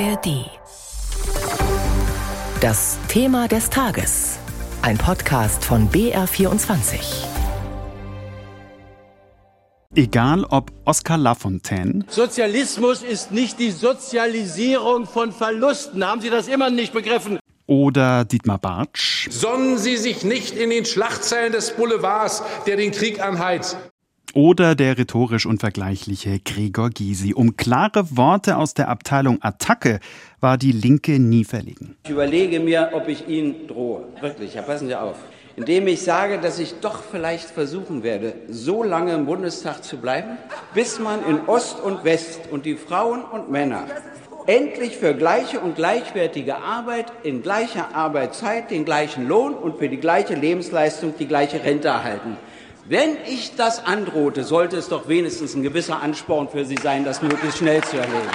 ARD. Das Thema des Tages. Ein Podcast von BR24. Egal ob Oskar Lafontaine. Sozialismus ist nicht die Sozialisierung von Verlusten. Haben Sie das immer nicht begriffen? Oder Dietmar Bartsch. Sonnen Sie sich nicht in den Schlachtzeilen des Boulevards, der den Krieg anheizt. Oder der rhetorisch unvergleichliche Gregor Gysi. Um klare Worte aus der Abteilung Attacke war die Linke nie verlegen. Ich überlege mir, ob ich Ihnen drohe. Wirklich, ja, passen Sie auf. Indem ich sage, dass ich doch vielleicht versuchen werde, so lange im Bundestag zu bleiben, bis man in Ost und West und die Frauen und Männer endlich für gleiche und gleichwertige Arbeit in gleicher Arbeitszeit den gleichen Lohn und für die gleiche Lebensleistung die gleiche Rente erhalten. Wenn ich das androhte, sollte es doch wenigstens ein gewisser Ansporn für Sie sein, das möglichst schnell zu erledigen.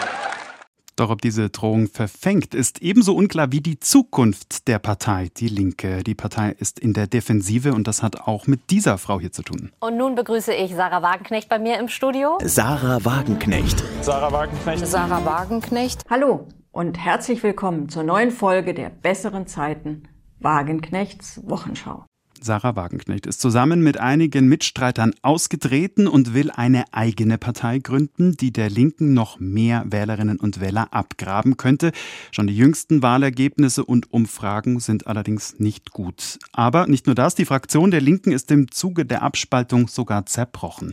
Doch ob diese Drohung verfängt, ist ebenso unklar wie die Zukunft der Partei, die Linke. Die Partei ist in der Defensive und das hat auch mit dieser Frau hier zu tun. Und nun begrüße ich Sarah Wagenknecht bei mir im Studio. Sarah Wagenknecht. Sarah Wagenknecht. Sarah Wagenknecht. Hallo und herzlich willkommen zur neuen Folge der besseren Zeiten Wagenknechts Wochenschau. Sarah Wagenknecht ist zusammen mit einigen Mitstreitern ausgetreten und will eine eigene Partei gründen, die der Linken noch mehr Wählerinnen und Wähler abgraben könnte. Schon die jüngsten Wahlergebnisse und Umfragen sind allerdings nicht gut. Aber nicht nur das, die Fraktion der Linken ist im Zuge der Abspaltung sogar zerbrochen.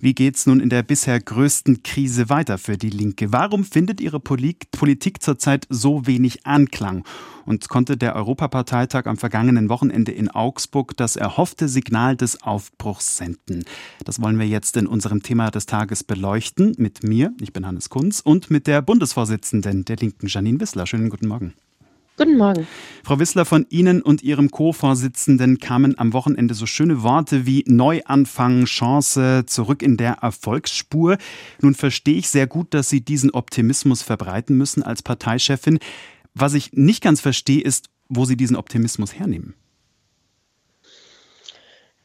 Wie geht's nun in der bisher größten Krise weiter für die Linke? Warum findet ihre Politik zurzeit so wenig Anklang? Und konnte der Europaparteitag am vergangenen Wochenende in Augsburg das erhoffte Signal des Aufbruchs senden? Das wollen wir jetzt in unserem Thema des Tages beleuchten. Mit mir, ich bin Hannes Kunz, und mit der Bundesvorsitzenden der Linken, Janine Wissler. Schönen guten Morgen. Guten Morgen. Frau Wissler, von Ihnen und Ihrem Co-Vorsitzenden kamen am Wochenende so schöne Worte wie Neuanfang, Chance, zurück in der Erfolgsspur. Nun verstehe ich sehr gut, dass Sie diesen Optimismus verbreiten müssen als Parteichefin. Was ich nicht ganz verstehe, ist, wo Sie diesen Optimismus hernehmen.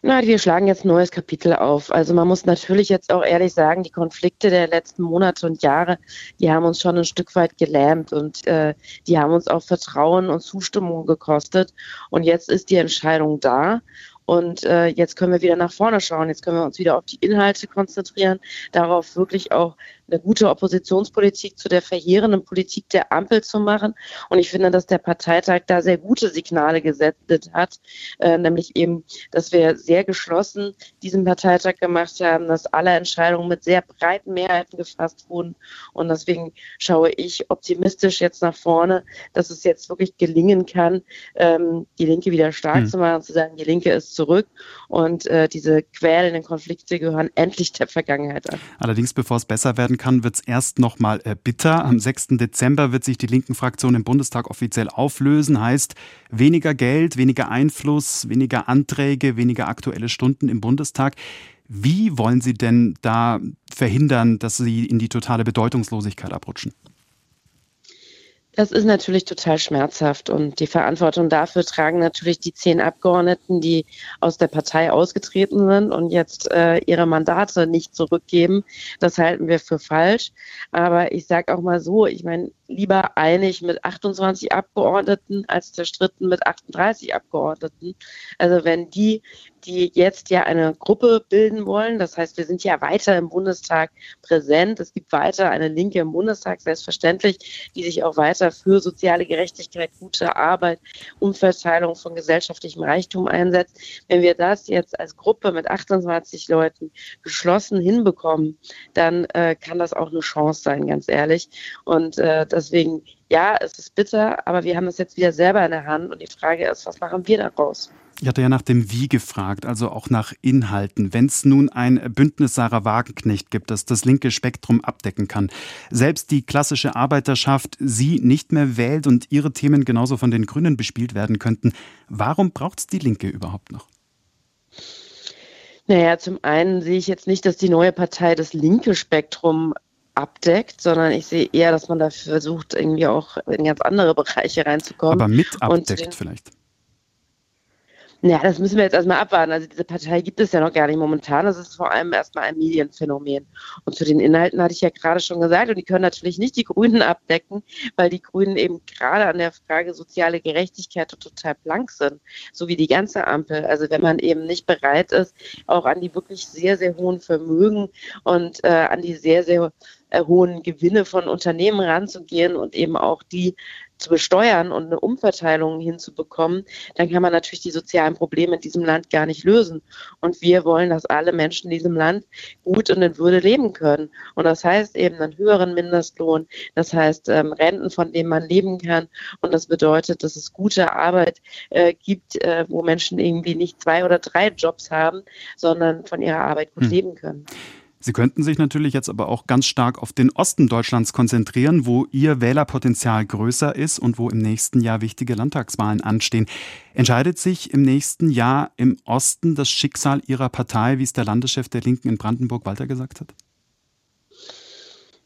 Na, wir schlagen jetzt ein neues Kapitel auf. Also man muss natürlich jetzt auch ehrlich sagen, die Konflikte der letzten Monate und Jahre, die haben uns schon ein Stück weit gelähmt und äh, die haben uns auch Vertrauen und Zustimmung gekostet. Und jetzt ist die Entscheidung da. Und äh, jetzt können wir wieder nach vorne schauen. Jetzt können wir uns wieder auf die Inhalte konzentrieren, darauf wirklich auch eine gute Oppositionspolitik zu der verheerenden Politik der Ampel zu machen. Und ich finde, dass der Parteitag da sehr gute Signale gesetzt hat, äh, nämlich eben, dass wir sehr geschlossen diesen Parteitag gemacht haben, dass alle Entscheidungen mit sehr breiten Mehrheiten gefasst wurden. Und deswegen schaue ich optimistisch jetzt nach vorne, dass es jetzt wirklich gelingen kann, ähm, die Linke wieder stark hm. zu machen, zu sagen, die Linke ist zurück und äh, diese quälenden Konflikte gehören endlich der Vergangenheit an. Allerdings, bevor es besser werden kann, wird es erst noch mal äh, bitter. Am 6. Dezember wird sich die linken Fraktion im Bundestag offiziell auflösen. Heißt weniger Geld, weniger Einfluss, weniger Anträge, weniger aktuelle Stunden im Bundestag. Wie wollen Sie denn da verhindern, dass Sie in die totale Bedeutungslosigkeit abrutschen? Das ist natürlich total schmerzhaft und die Verantwortung dafür tragen natürlich die zehn Abgeordneten, die aus der Partei ausgetreten sind und jetzt äh, ihre Mandate nicht zurückgeben. Das halten wir für falsch. Aber ich sage auch mal so, ich meine, lieber einig mit 28 Abgeordneten als zerstritten mit 38 Abgeordneten. Also wenn die, die jetzt ja eine Gruppe bilden wollen, das heißt, wir sind ja weiter im Bundestag präsent, es gibt weiter eine Linke im Bundestag, selbstverständlich, die sich auch weiter für soziale Gerechtigkeit, gute Arbeit, Umverteilung von gesellschaftlichem Reichtum einsetzt. Wenn wir das jetzt als Gruppe mit 28 Leuten geschlossen hinbekommen, dann äh, kann das auch eine Chance sein, ganz ehrlich. Und äh, das Deswegen, ja, es ist bitter, aber wir haben es jetzt wieder selber in der Hand und die Frage ist, was machen wir daraus? Ich hatte ja nach dem Wie gefragt, also auch nach Inhalten. Wenn es nun ein Bündnis Sarah Wagenknecht gibt, das das linke Spektrum abdecken kann, selbst die klassische Arbeiterschaft sie nicht mehr wählt und ihre Themen genauso von den Grünen bespielt werden könnten, warum braucht es die Linke überhaupt noch? Naja, zum einen sehe ich jetzt nicht, dass die neue Partei das linke Spektrum abdeckt, sondern ich sehe eher, dass man da versucht, irgendwie auch in ganz andere Bereiche reinzukommen. Aber mit abdeckt vielleicht. Ja, das müssen wir jetzt erstmal abwarten. Also diese Partei gibt es ja noch gar nicht momentan. Das ist vor allem erstmal ein Medienphänomen. Und zu den Inhalten hatte ich ja gerade schon gesagt, und die können natürlich nicht die Grünen abdecken, weil die Grünen eben gerade an der Frage soziale Gerechtigkeit total blank sind, so wie die ganze Ampel. Also wenn man eben nicht bereit ist, auch an die wirklich sehr, sehr hohen Vermögen und äh, an die sehr, sehr äh, hohen Gewinne von Unternehmen ranzugehen und eben auch die zu besteuern und eine Umverteilung hinzubekommen, dann kann man natürlich die sozialen Probleme in diesem Land gar nicht lösen. Und wir wollen, dass alle Menschen in diesem Land gut und in Würde leben können. Und das heißt eben einen höheren Mindestlohn, das heißt ähm, Renten, von denen man leben kann. Und das bedeutet, dass es gute Arbeit äh, gibt, äh, wo Menschen irgendwie nicht zwei oder drei Jobs haben, sondern von ihrer Arbeit gut hm. leben können. Sie könnten sich natürlich jetzt aber auch ganz stark auf den Osten Deutschlands konzentrieren, wo Ihr Wählerpotenzial größer ist und wo im nächsten Jahr wichtige Landtagswahlen anstehen. Entscheidet sich im nächsten Jahr im Osten das Schicksal Ihrer Partei, wie es der Landeschef der Linken in Brandenburg Walter gesagt hat?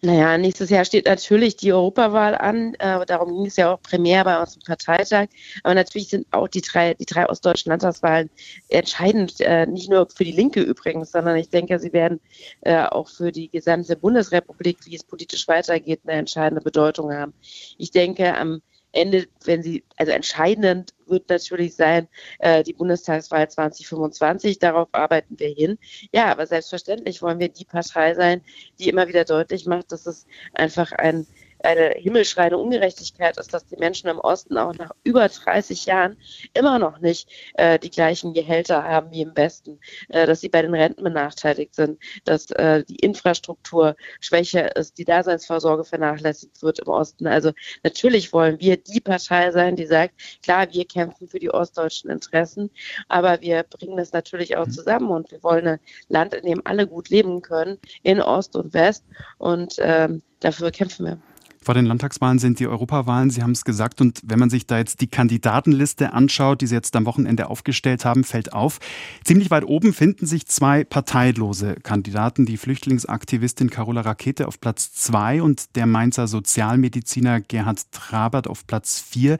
Naja, nächstes Jahr steht natürlich die Europawahl an. Äh, darum ging es ja auch primär bei unserem Parteitag. Aber natürlich sind auch die drei, die drei ostdeutschen Landtagswahlen entscheidend, äh, nicht nur für die Linke übrigens, sondern ich denke, sie werden äh, auch für die gesamte Bundesrepublik, wie es politisch weitergeht, eine entscheidende Bedeutung haben. Ich denke, am Ende, wenn sie, also entscheidend wird natürlich sein, äh, die Bundestagswahl 2025. Darauf arbeiten wir hin. Ja, aber selbstverständlich wollen wir die Partei sein, die immer wieder deutlich macht, dass es einfach ein eine himmelschreiende Ungerechtigkeit ist, dass die Menschen im Osten auch nach über 30 Jahren immer noch nicht äh, die gleichen Gehälter haben wie im Westen, äh, dass sie bei den Renten benachteiligt sind, dass äh, die Infrastruktur schwächer ist, die Daseinsvorsorge vernachlässigt wird im Osten. Also natürlich wollen wir die Partei sein, die sagt, klar, wir kämpfen für die ostdeutschen Interessen, aber wir bringen das natürlich auch mhm. zusammen und wir wollen ein Land, in dem alle gut leben können, in Ost und West und ähm, dafür kämpfen wir. Vor den Landtagswahlen sind die Europawahlen, Sie haben es gesagt. Und wenn man sich da jetzt die Kandidatenliste anschaut, die Sie jetzt am Wochenende aufgestellt haben, fällt auf. Ziemlich weit oben finden sich zwei parteilose Kandidaten. Die Flüchtlingsaktivistin Carola Rakete auf Platz zwei und der Mainzer Sozialmediziner Gerhard Trabert auf Platz vier.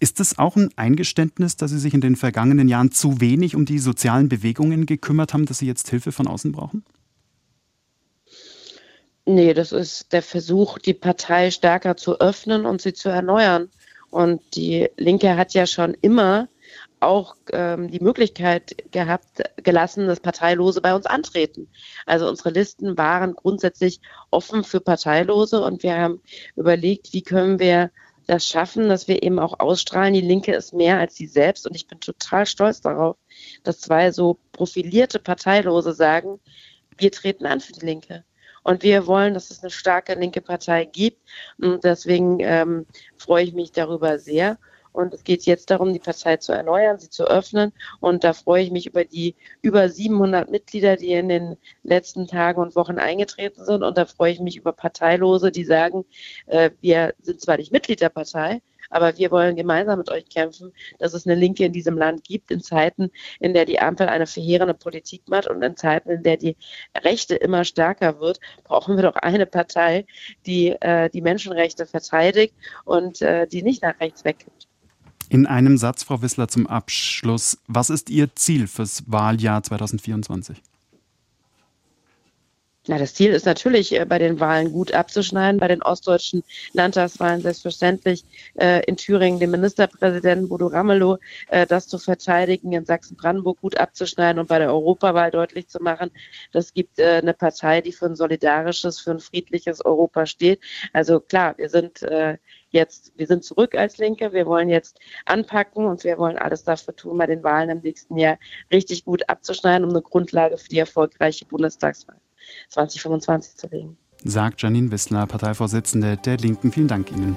Ist es auch ein Eingeständnis, dass Sie sich in den vergangenen Jahren zu wenig um die sozialen Bewegungen gekümmert haben, dass Sie jetzt Hilfe von außen brauchen? Nee, das ist der Versuch, die Partei stärker zu öffnen und sie zu erneuern. Und die Linke hat ja schon immer auch ähm, die Möglichkeit gehabt, gelassen, dass Parteilose bei uns antreten. Also unsere Listen waren grundsätzlich offen für Parteilose und wir haben überlegt, wie können wir das schaffen, dass wir eben auch ausstrahlen, die Linke ist mehr als sie selbst. Und ich bin total stolz darauf, dass zwei so profilierte Parteilose sagen, wir treten an für die Linke. Und wir wollen, dass es eine starke linke Partei gibt. Und deswegen ähm, freue ich mich darüber sehr. Und es geht jetzt darum, die Partei zu erneuern, sie zu öffnen. Und da freue ich mich über die über 700 Mitglieder, die in den letzten Tagen und Wochen eingetreten sind. Und da freue ich mich über Parteilose, die sagen, äh, wir sind zwar nicht Mitglied der Partei, aber wir wollen gemeinsam mit euch kämpfen, dass es eine Linke in diesem Land gibt, in Zeiten, in der die Ampel eine verheerende Politik macht und in Zeiten, in der die Rechte immer stärker wird, brauchen wir doch eine Partei, die äh, die Menschenrechte verteidigt und äh, die nicht nach rechts wegkippt. In einem Satz, Frau Wissler, zum Abschluss. Was ist Ihr Ziel fürs Wahljahr 2024? Na, das Ziel ist natürlich, äh, bei den Wahlen gut abzuschneiden, bei den ostdeutschen Landtagswahlen selbstverständlich äh, in Thüringen den Ministerpräsidenten Bodo Ramelow äh, das zu verteidigen, in Sachsen-Brandenburg gut abzuschneiden und bei der Europawahl deutlich zu machen, das gibt äh, eine Partei, die für ein solidarisches, für ein friedliches Europa steht. Also klar, wir sind äh, jetzt, wir sind zurück als Linke, wir wollen jetzt anpacken und wir wollen alles dafür tun, bei den Wahlen im nächsten Jahr richtig gut abzuschneiden, um eine Grundlage für die erfolgreiche Bundestagswahl 2025 zu legen. Sagt Janine Wissler, Parteivorsitzende der Linken. Vielen Dank Ihnen.